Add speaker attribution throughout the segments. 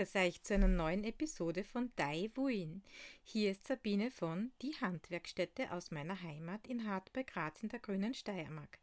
Speaker 1: Grüß euch zu einer neuen Episode von Dai Wuin. Hier ist Sabine von Die Handwerkstätte aus meiner Heimat in Hart bei Graz in der grünen Steiermark.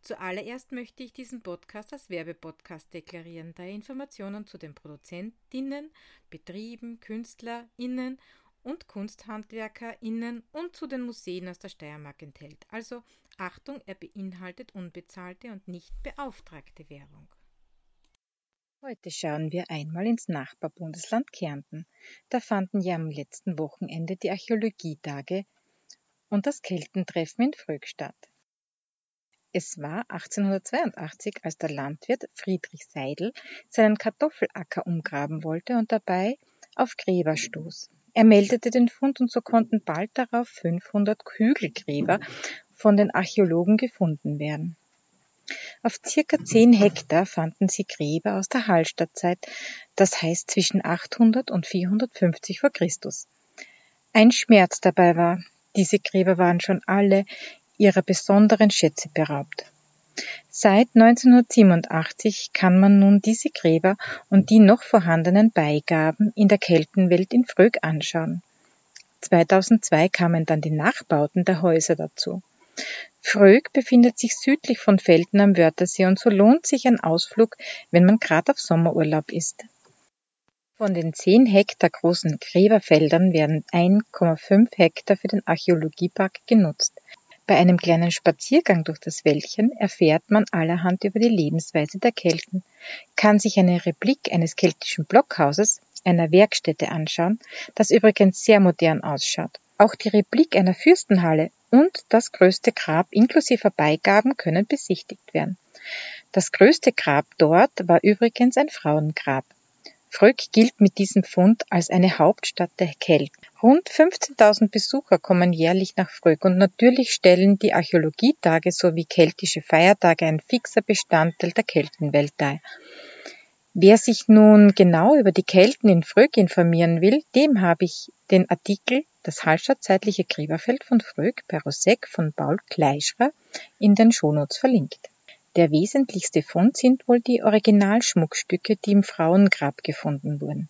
Speaker 1: Zuallererst möchte ich diesen Podcast als Werbepodcast deklarieren, da er Informationen zu den Produzentinnen, Betrieben, KünstlerInnen und KunsthandwerkerInnen und zu den Museen aus der Steiermark enthält. Also Achtung, er beinhaltet unbezahlte und nicht beauftragte Werbung.
Speaker 2: Heute schauen wir einmal ins Nachbarbundesland Kärnten. Da fanden ja am letzten Wochenende die Archäologietage und das Keltentreffen in Fröck statt. Es war 1882, als der Landwirt Friedrich Seidel seinen Kartoffelacker umgraben wollte und dabei auf Gräber stoß. Er meldete den Fund und so konnten bald darauf 500 Hügelgräber von den Archäologen gefunden werden. Auf circa zehn Hektar fanden sie Gräber aus der Hallstattzeit, das heißt zwischen 800 und 450 vor Christus. Ein Schmerz dabei war, diese Gräber waren schon alle ihrer besonderen Schätze beraubt. Seit 1987 kann man nun diese Gräber und die noch vorhandenen Beigaben in der Keltenwelt in Frög anschauen. 2002 kamen dann die Nachbauten der Häuser dazu. Frög befindet sich südlich von Velten am Wörthersee und so lohnt sich ein Ausflug, wenn man gerade auf Sommerurlaub ist. Von den 10 Hektar großen Gräberfeldern werden 1,5 Hektar für den Archäologiepark genutzt. Bei einem kleinen Spaziergang durch das Wäldchen erfährt man allerhand über die Lebensweise der Kelten, kann sich eine Replik eines keltischen Blockhauses, einer Werkstätte anschauen, das übrigens sehr modern ausschaut. Auch die Replik einer Fürstenhalle und das größte Grab inklusive Beigaben können besichtigt werden. Das größte Grab dort war übrigens ein Frauengrab. Fröck gilt mit diesem Fund als eine Hauptstadt der Kelten. Rund 15.000 Besucher kommen jährlich nach Fröck und natürlich stellen die Archäologietage sowie keltische Feiertage ein fixer Bestandteil der Keltenwelt dar. Wer sich nun genau über die Kelten in Fröck informieren will, dem habe ich den Artikel Das Hallstattzeitliche Gräberfeld von Fröck bei Rosek von Paul Kleischrer in den Shownotes verlinkt. Der wesentlichste Fund sind wohl die Originalschmuckstücke, die im Frauengrab gefunden wurden.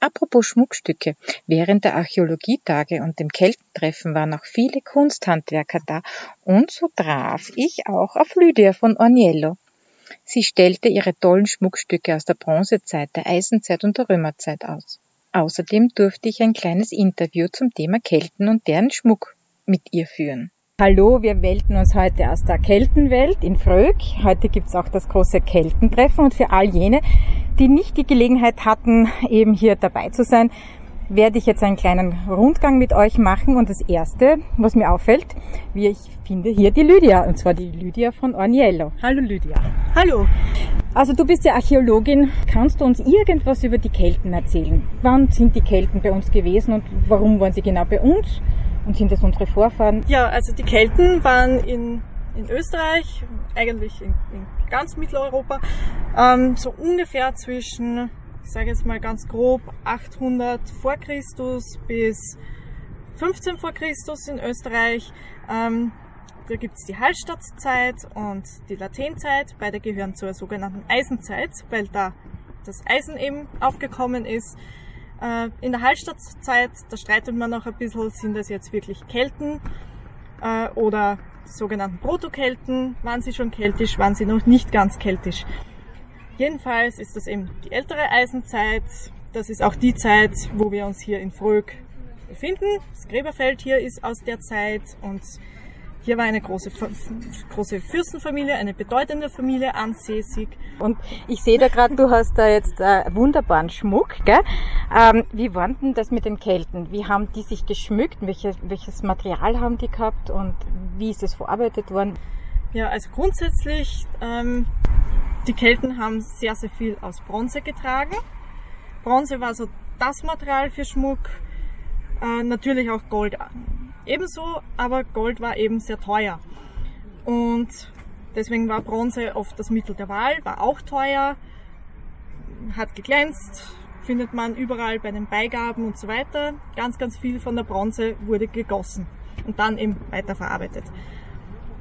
Speaker 2: Apropos Schmuckstücke, während der Archäologietage und dem Keltentreffen waren auch viele Kunsthandwerker da und so traf ich auch auf Lydia von Orniello, Sie stellte ihre tollen Schmuckstücke aus der Bronzezeit, der Eisenzeit und der Römerzeit aus. Außerdem durfte ich ein kleines Interview zum Thema Kelten und deren Schmuck mit ihr führen.
Speaker 1: Hallo, wir melden uns heute aus der Keltenwelt in Fröck. Heute gibt's auch das große Keltentreffen und für all jene, die nicht die Gelegenheit hatten, eben hier dabei zu sein, werde ich jetzt einen kleinen Rundgang mit euch machen und das erste, was mir auffällt, wie ich finde hier die Lydia und zwar die Lydia von Orniello. Hallo Lydia.
Speaker 3: Hallo.
Speaker 1: Also du bist ja Archäologin. Kannst du uns irgendwas über die Kelten erzählen? Wann sind die Kelten bei uns gewesen und warum waren sie genau bei uns? Und sind das unsere Vorfahren?
Speaker 3: Ja, also die Kelten waren in, in Österreich, eigentlich in, in ganz Mitteleuropa, ähm, so ungefähr zwischen sage jetzt mal ganz grob 800 vor Christus bis 15 vor Christus in Österreich. Ähm, da gibt's die Hallstattzeit und die Latenzeit. Beide gehören zur sogenannten Eisenzeit, weil da das Eisen eben aufgekommen ist. Äh, in der Hallstattzeit, da streitet man noch ein bisschen, sind das jetzt wirklich Kelten äh, oder sogenannten Protokelten. Waren sie schon keltisch, waren sie noch nicht ganz keltisch. Jedenfalls ist das eben die ältere Eisenzeit. Das ist auch die Zeit, wo wir uns hier in Fröck befinden. Das Gräberfeld hier ist aus der Zeit und hier war eine große, große Fürstenfamilie, eine bedeutende Familie ansässig.
Speaker 1: Und ich sehe da gerade, du hast da jetzt äh, wunderbaren Schmuck. Gell? Ähm, wie war denn das mit den Kelten? Wie haben die sich geschmückt? Welche, welches Material haben die gehabt und wie ist es verarbeitet worden?
Speaker 3: Ja, also grundsätzlich ähm, die Kelten haben sehr, sehr viel aus Bronze getragen. Bronze war so das Material für Schmuck. Äh, natürlich auch Gold ebenso, aber Gold war eben sehr teuer. Und deswegen war Bronze oft das Mittel der Wahl, war auch teuer, hat geglänzt, findet man überall bei den Beigaben und so weiter. Ganz, ganz viel von der Bronze wurde gegossen und dann eben weiterverarbeitet.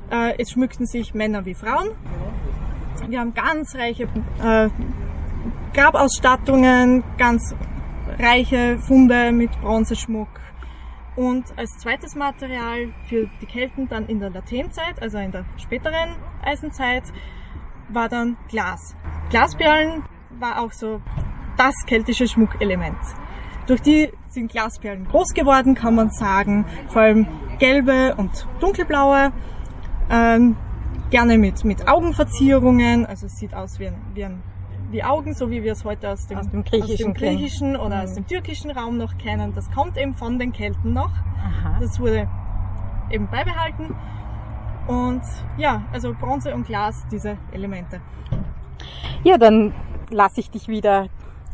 Speaker 3: Äh, es schmückten sich Männer wie Frauen wir haben ganz reiche äh, Grabausstattungen, ganz reiche Funde mit Bronzeschmuck. Und als zweites Material für die Kelten dann in der Latenzeit, also in der späteren Eisenzeit, war dann Glas. Glasperlen war auch so das keltische Schmuckelement. Durch die sind Glasperlen groß geworden, kann man sagen. Vor allem gelbe und dunkelblaue. Ähm, gerne mit, mit Augenverzierungen. Also es sieht aus wie, ein, wie, ein, wie Augen, so wie wir es heute aus dem,
Speaker 2: aus dem griechischen,
Speaker 3: aus dem griechischen oder mhm. aus dem türkischen Raum noch kennen. Das kommt eben von den Kelten noch.
Speaker 2: Aha.
Speaker 3: Das wurde eben beibehalten. Und ja, also Bronze und Glas, diese Elemente.
Speaker 2: Ja, dann lasse ich dich wieder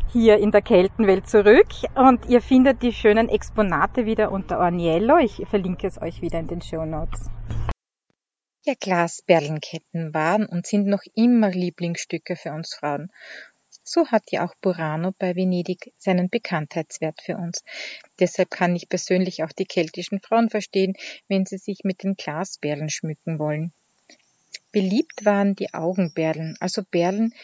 Speaker 2: hier in der Keltenwelt zurück und ihr findet die schönen Exponate wieder unter Orniello. Ich verlinke es euch wieder in den Show Notes. Ja, Glasperlenketten waren und sind noch immer Lieblingsstücke für uns Frauen. So hat ja auch Burano bei Venedig seinen Bekanntheitswert für uns. Deshalb kann ich persönlich auch die keltischen Frauen verstehen, wenn sie sich mit den Glasperlen schmücken wollen. Beliebt waren die Augenperlen, also Perlen,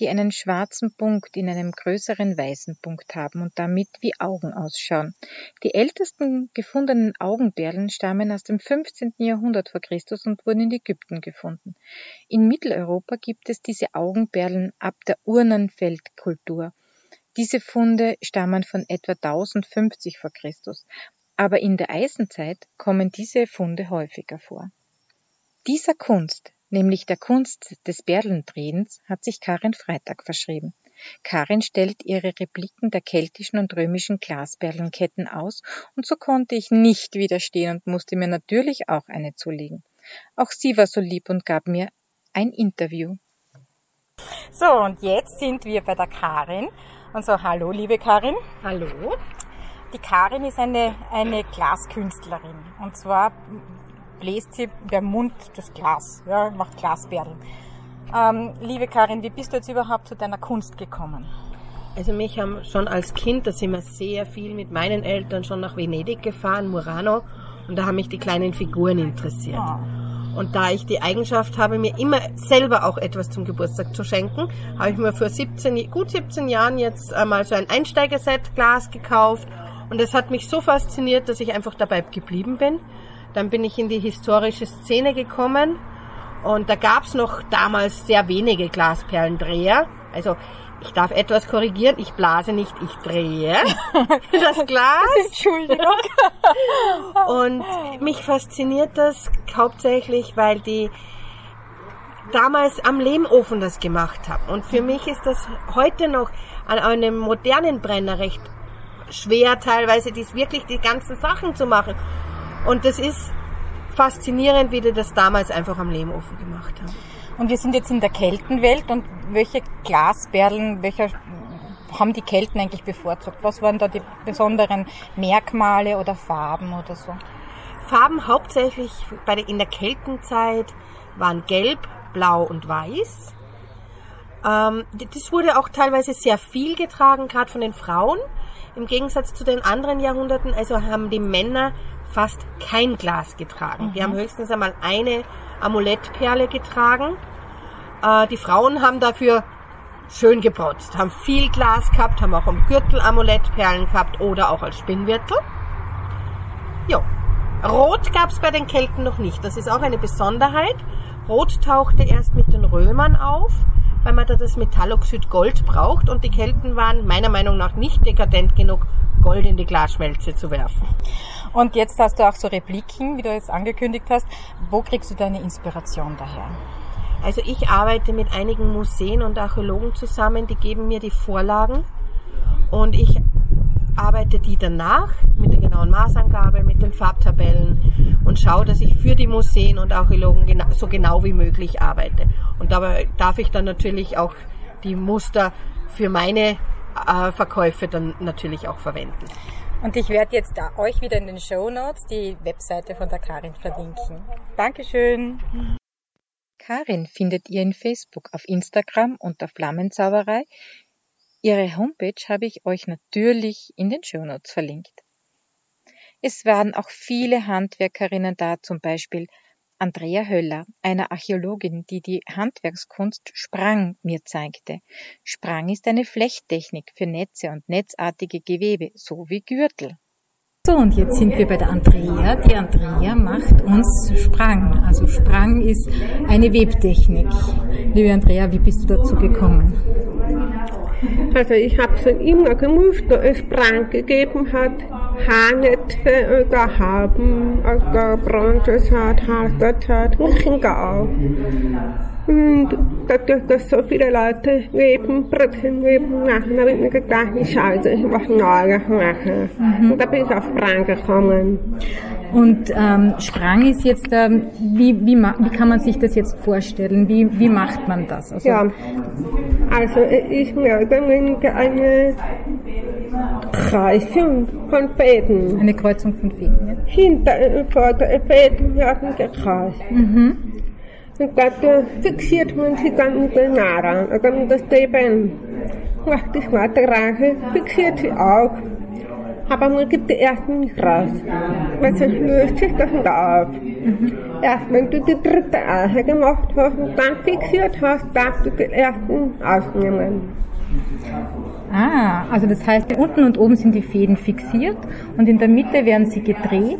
Speaker 2: die einen schwarzen Punkt in einem größeren weißen Punkt haben und damit wie Augen ausschauen. Die ältesten gefundenen Augenperlen stammen aus dem 15. Jahrhundert vor Christus und wurden in Ägypten gefunden. In Mitteleuropa gibt es diese Augenperlen ab der Urnenfeldkultur. Diese Funde stammen von etwa 1050 vor Christus, aber in der Eisenzeit kommen diese Funde häufiger vor. Dieser Kunst nämlich der Kunst des Perlendrehens, hat sich Karin Freitag verschrieben. Karin stellt ihre Repliken der keltischen und römischen Glasperlenketten aus, und so konnte ich nicht widerstehen und musste mir natürlich auch eine zulegen. Auch sie war so lieb und gab mir ein Interview. So, und jetzt sind wir bei der Karin. Und so, hallo, liebe Karin.
Speaker 4: Hallo.
Speaker 2: Die Karin ist eine, eine Glaskünstlerin. Und zwar bläst sie beim Mund das Glas, ja, macht Glasperlen. Ähm, liebe Karin, wie bist du jetzt überhaupt zu deiner Kunst gekommen?
Speaker 4: Also mich haben schon als Kind, da sind wir sehr viel mit meinen Eltern schon nach Venedig gefahren, Murano, und da haben mich die kleinen Figuren interessiert. Oh. Und da ich die Eigenschaft habe, mir immer selber auch etwas zum Geburtstag zu schenken, habe ich mir vor 17, gut 17 Jahren jetzt einmal so ein Einsteigerset Glas gekauft. Und es hat mich so fasziniert, dass ich einfach dabei geblieben bin. Dann bin ich in die historische Szene gekommen und da gab's noch damals sehr wenige Glasperlendreher. Also ich darf etwas korrigieren, ich blase nicht, ich drehe das Glas.
Speaker 2: Entschuldigung.
Speaker 4: Und mich fasziniert das hauptsächlich, weil die damals am Lehmofen das gemacht haben. Und für mich ist das heute noch an einem modernen Brenner recht schwer, teilweise dies wirklich die ganzen Sachen zu machen. Und das ist faszinierend, wie die das damals einfach am Lehmofen gemacht haben.
Speaker 2: Und wir sind jetzt in der Keltenwelt und welche Glasperlen, welche haben die Kelten eigentlich bevorzugt? Was waren da die besonderen Merkmale oder Farben oder so?
Speaker 4: Farben hauptsächlich bei der, in der Keltenzeit waren gelb, blau und weiß. Ähm, das wurde auch teilweise sehr viel getragen, gerade von den Frauen. Im Gegensatz zu den anderen Jahrhunderten, also haben die Männer fast kein Glas getragen. Mhm. Die haben höchstens einmal eine Amulettperle getragen. Äh, die Frauen haben dafür schön geputzt, haben viel Glas gehabt, haben auch am Gürtel Amulettperlen gehabt oder auch als Spinnwirtel. Ja. Rot gab es bei den Kelten noch nicht. Das ist auch eine Besonderheit. Rot tauchte erst mit den Römern auf, weil man da das Metalloxid Gold braucht und die Kelten waren meiner Meinung nach nicht dekadent genug, Gold in die Glasschmelze zu werfen.
Speaker 2: Und jetzt hast du auch so Repliken, wie du jetzt angekündigt hast. Wo kriegst du deine Inspiration daher?
Speaker 4: Also ich arbeite mit einigen Museen und Archäologen zusammen, die geben mir die Vorlagen und ich arbeite die danach mit der genauen Maßangabe, mit den Farbtabellen und schaue, dass ich für die Museen und Archäologen so genau wie möglich arbeite. Und dabei darf ich dann natürlich auch die Muster für meine äh, Verkäufe dann natürlich auch verwenden.
Speaker 2: Und ich werde jetzt da euch wieder in den Show Notes die Webseite von der Karin verlinken. Dankeschön. Karin findet ihr in Facebook, auf Instagram unter Flammenzauberei. Ihre Homepage habe ich euch natürlich in den Show Notes verlinkt. Es waren auch viele Handwerkerinnen da, zum Beispiel Andrea Höller, einer Archäologin, die die Handwerkskunst Sprang mir zeigte. Sprang ist eine Flechttechnik für Netze und netzartige Gewebe sowie Gürtel.
Speaker 1: So, und jetzt sind wir bei der Andrea. Die Andrea macht uns Sprang. Also Sprang ist eine Webtechnik. Liebe Andrea, wie bist du dazu gekommen?
Speaker 5: Also ich habe schon immer gewusst, dass es Sprang gegeben hat. Haarnetze oder Haben oder Bronzesat, Haarstadt, Kinga auch. Und dadurch, dass so viele Leute leben, Brötchen leben machen, habe ich mir gedacht, ich schalte was Neues machen. Mhm. Und da bin ich auf Sprang gekommen.
Speaker 1: Und ähm, Sprang ist jetzt, ähm, wie, wie, wie kann man sich das jetzt vorstellen? Wie, wie macht man das?
Speaker 5: Also, ja, also ich melde eine Kreuzung von Fäden.
Speaker 1: Eine Kreuzung von Fäden, ja?
Speaker 5: Hinter und vor der Fäden werden gekreist. Mhm. Und dafür fixiert man sie dann mit der Nadel oder mit der Stäben. Macht die Reihe, fixiert sie auch. Aber man gibt die ersten nicht raus. Weil sonst löst sich das nicht auf. Erst wenn du die dritte Reihe gemacht hast und dann fixiert hast, darfst du die ersten ausnehmen.
Speaker 1: Ah, also das heißt, unten und oben sind die Fäden fixiert und in der Mitte werden sie gedreht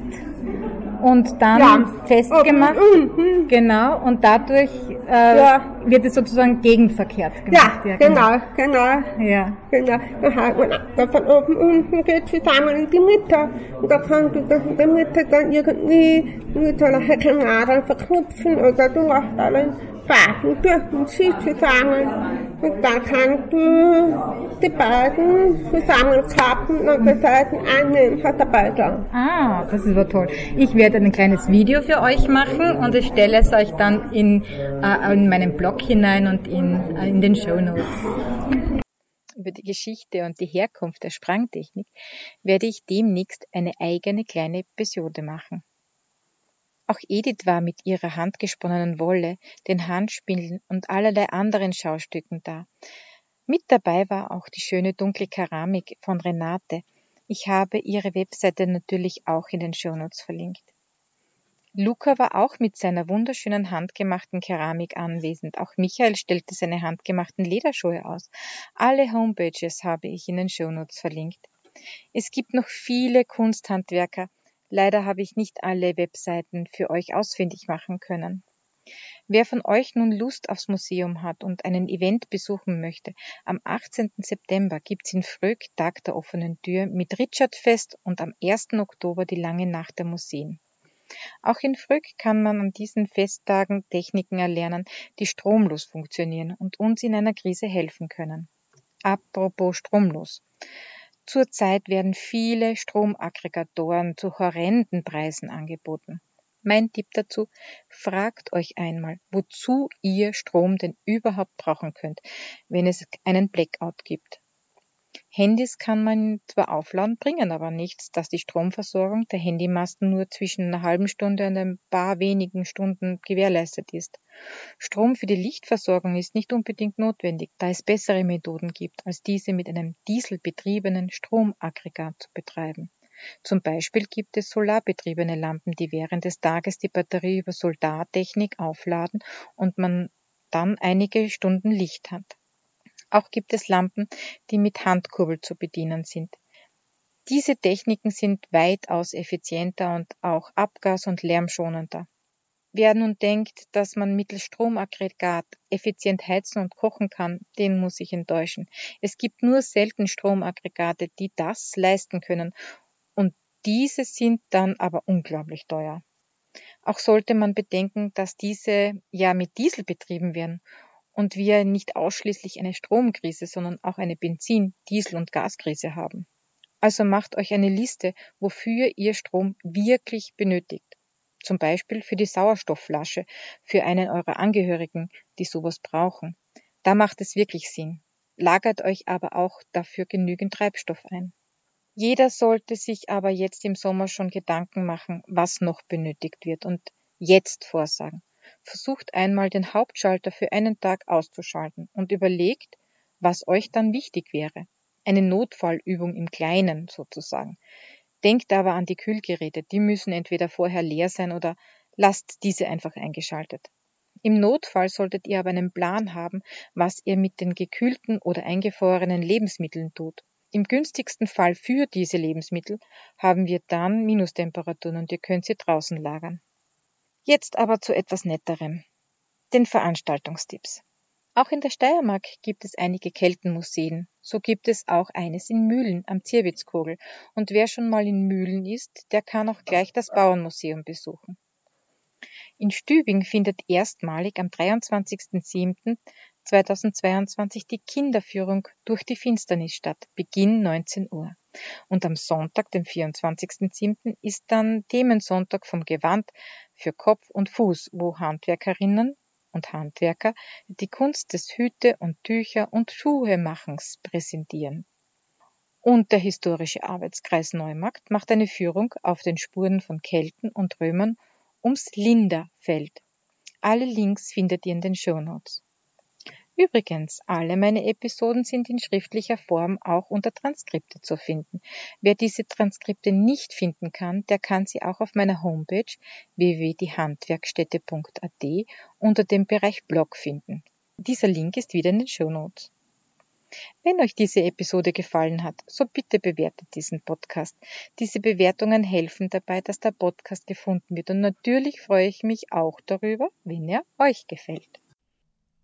Speaker 1: und dann ja. festgemacht. Mhm. Genau, und dadurch äh, ja. wird es sozusagen gegenverkehrt
Speaker 5: gemacht. Ja, ja genau, genau. Ja. genau. Da von oben unten geht es zusammen in die Mitte. Und da kannst du das in der Mitte dann irgendwie mit einer Häkelnadel verknüpfen oder du machst einen Faden durch und ziehst zusammen. Und dann kannst du die beiden zusammenklappen und die Seiten annehmen, hat der Beutel.
Speaker 1: Ah, das ist aber toll. Ich werde ein kleines Video für euch machen und ich stelle es euch dann in, äh, in meinen Blog hinein und in, äh, in den Show Notes.
Speaker 2: Über die Geschichte und die Herkunft der Sprangtechnik werde ich demnächst eine eigene kleine Episode machen. Auch Edith war mit ihrer handgesponnenen Wolle, den Handspindeln und allerlei anderen Schaustücken da. Mit dabei war auch die schöne dunkle Keramik von Renate. Ich habe ihre Webseite natürlich auch in den Shownotes verlinkt. Luca war auch mit seiner wunderschönen handgemachten Keramik anwesend. Auch Michael stellte seine handgemachten Lederschuhe aus. Alle Homepages habe ich in den Shownotes verlinkt. Es gibt noch viele Kunsthandwerker. Leider habe ich nicht alle Webseiten für euch ausfindig machen können. Wer von euch nun Lust aufs Museum hat und einen Event besuchen möchte, am 18. September gibt's in Fröck Tag der offenen Tür mit Richard Fest und am 1. Oktober die lange Nacht der Museen. Auch in Fröck kann man an diesen Festtagen Techniken erlernen, die stromlos funktionieren und uns in einer Krise helfen können. Apropos stromlos. Zurzeit werden viele Stromaggregatoren zu horrenden Preisen angeboten. Mein Tipp dazu, fragt euch einmal, wozu ihr Strom denn überhaupt brauchen könnt, wenn es einen Blackout gibt. Handys kann man zwar aufladen, bringen aber nichts, dass die Stromversorgung der Handymasten nur zwischen einer halben Stunde und ein paar wenigen Stunden gewährleistet ist. Strom für die Lichtversorgung ist nicht unbedingt notwendig, da es bessere Methoden gibt, als diese mit einem dieselbetriebenen Stromaggregat zu betreiben. Zum Beispiel gibt es solarbetriebene Lampen, die während des Tages die Batterie über Solartechnik aufladen und man dann einige Stunden Licht hat. Auch gibt es Lampen, die mit Handkurbel zu bedienen sind. Diese Techniken sind weitaus effizienter und auch abgas- und lärmschonender. Wer nun denkt, dass man mittels Stromaggregat effizient heizen und kochen kann, den muss ich enttäuschen. Es gibt nur selten Stromaggregate, die das leisten können und diese sind dann aber unglaublich teuer. Auch sollte man bedenken, dass diese ja mit Diesel betrieben werden und wir nicht ausschließlich eine Stromkrise, sondern auch eine Benzin-, Diesel- und Gaskrise haben. Also macht euch eine Liste, wofür ihr Strom wirklich benötigt. Zum Beispiel für die Sauerstoffflasche, für einen eurer Angehörigen, die sowas brauchen. Da macht es wirklich Sinn. Lagert euch aber auch dafür genügend Treibstoff ein. Jeder sollte sich aber jetzt im Sommer schon Gedanken machen, was noch benötigt wird und jetzt vorsagen. Versucht einmal den Hauptschalter für einen Tag auszuschalten und überlegt, was euch dann wichtig wäre. Eine Notfallübung im Kleinen sozusagen. Denkt aber an die Kühlgeräte, die müssen entweder vorher leer sein oder lasst diese einfach eingeschaltet. Im Notfall solltet ihr aber einen Plan haben, was ihr mit den gekühlten oder eingefrorenen Lebensmitteln tut. Im günstigsten Fall für diese Lebensmittel haben wir dann Minustemperaturen und ihr könnt sie draußen lagern. Jetzt aber zu etwas Netterem. Den Veranstaltungstipps. Auch in der Steiermark gibt es einige Keltenmuseen. So gibt es auch eines in Mühlen am Zierwitzkogel. Und wer schon mal in Mühlen ist, der kann auch gleich das Bauernmuseum besuchen. In Stübing findet erstmalig am 23.07.2022 die Kinderführung durch die Finsternis statt, Beginn 19 Uhr. Und am Sonntag, dem 24.07., ist dann Themensonntag vom Gewand für Kopf und Fuß, wo Handwerkerinnen und Handwerker die Kunst des Hüte- und Tücher- und Schuhemachens präsentieren. Und der historische Arbeitskreis Neumarkt macht eine Führung auf den Spuren von Kelten und Römern ums Linderfeld. Alle Links findet ihr in den Shownotes. Übrigens, alle meine Episoden sind in schriftlicher Form auch unter Transkripte zu finden. Wer diese Transkripte nicht finden kann, der kann sie auch auf meiner Homepage www.diehandwerkstätte.at unter dem Bereich Blog finden. Dieser Link ist wieder in den Shownotes. Wenn euch diese Episode gefallen hat, so bitte bewertet diesen Podcast. Diese Bewertungen helfen dabei, dass der Podcast gefunden wird. Und natürlich freue ich mich auch darüber, wenn er euch gefällt.